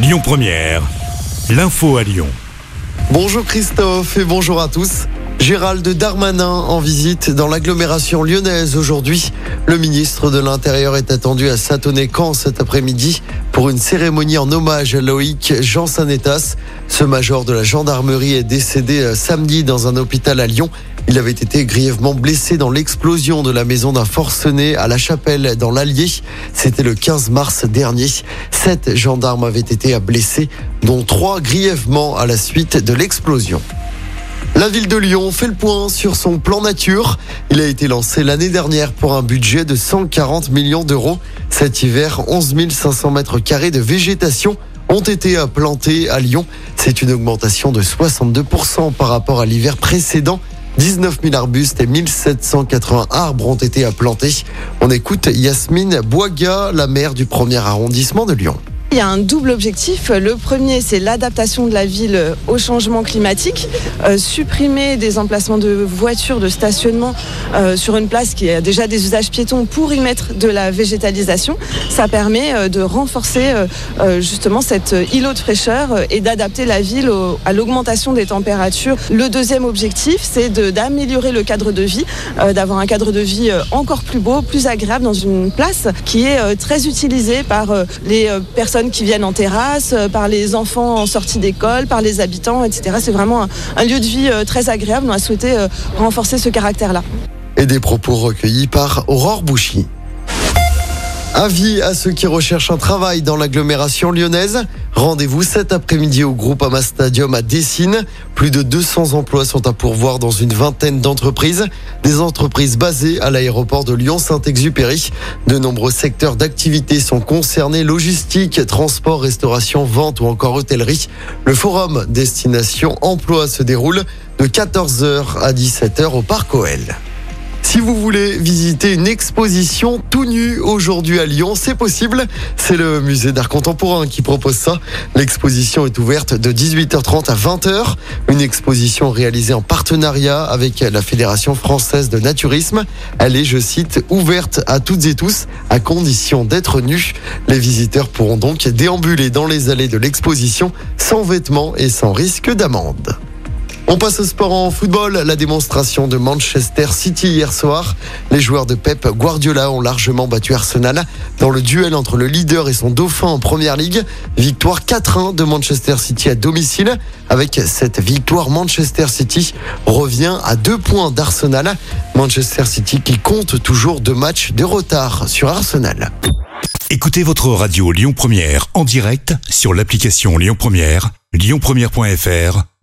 Lyon Première, l'info à Lyon. Bonjour Christophe et bonjour à tous. Gérald Darmanin en visite dans l'agglomération lyonnaise aujourd'hui. Le ministre de l'Intérieur est attendu à Satonnet-Camp cet après-midi pour une cérémonie en hommage à Loïc Jean Sanetas. Ce major de la gendarmerie est décédé euh, samedi dans un hôpital à Lyon. Il avait été grièvement blessé dans l'explosion de la maison d'un forcené à La Chapelle dans l'Allier. C'était le 15 mars dernier. Sept gendarmes avaient été blessés, dont trois grièvement à la suite de l'explosion. La ville de Lyon fait le point sur son plan nature. Il a été lancé l'année dernière pour un budget de 140 millions d'euros. Cet hiver, 11 500 mètres carrés de végétation ont été plantés à Lyon. C'est une augmentation de 62% par rapport à l'hiver précédent. 19 000 arbustes et 1780 arbres ont été plantés. On écoute Yasmine Boiga, la maire du premier arrondissement de Lyon. Il y a un double objectif. Le premier, c'est l'adaptation de la ville au changement climatique, euh, supprimer des emplacements de voitures, de stationnement euh, sur une place qui a déjà des usages piétons pour y mettre de la végétalisation. Ça permet euh, de renforcer justement cet îlot de fraîcheur et d'adapter la ville à l'augmentation des températures. Le deuxième objectif, c'est d'améliorer le cadre de vie, d'avoir un cadre de vie encore plus beau, plus agréable dans une place qui est très utilisée par les personnes qui viennent en terrasse, euh, par les enfants en sortie d'école, par les habitants, etc. C'est vraiment un, lieu de vie euh, très agréable. On a souhaité euh, renforcer ce caractère-là. Et des propos recueillis par Aurore Bouchy. Avis à ceux qui recherchent un travail dans l'agglomération lyonnaise. Rendez-vous cet après-midi au groupe Ama Stadium à Dessine. Plus de 200 emplois sont à pourvoir dans une vingtaine d'entreprises. Des entreprises basées à l'aéroport de Lyon-Saint-Exupéry. De nombreux secteurs d'activité sont concernés. Logistique, transport, restauration, vente ou encore hôtellerie. Le forum Destination Emploi se déroule de 14h à 17h au Parc OL. Si vous voulez visiter une exposition tout nu aujourd'hui à Lyon, c'est possible. C'est le musée d'art contemporain qui propose ça. L'exposition est ouverte de 18h30 à 20h. Une exposition réalisée en partenariat avec la Fédération française de naturisme. Elle est, je cite, ouverte à toutes et tous à condition d'être nus. Les visiteurs pourront donc déambuler dans les allées de l'exposition sans vêtements et sans risque d'amende. On passe au sport en football. La démonstration de Manchester City hier soir. Les joueurs de Pep Guardiola ont largement battu Arsenal dans le duel entre le leader et son dauphin en première ligue. Victoire 4-1 de Manchester City à domicile. Avec cette victoire, Manchester City revient à deux points d'Arsenal. Manchester City qui compte toujours deux matchs de retard sur Arsenal. Écoutez votre radio Lyon Première en direct sur l'application Lyon Première, lyonpremière.fr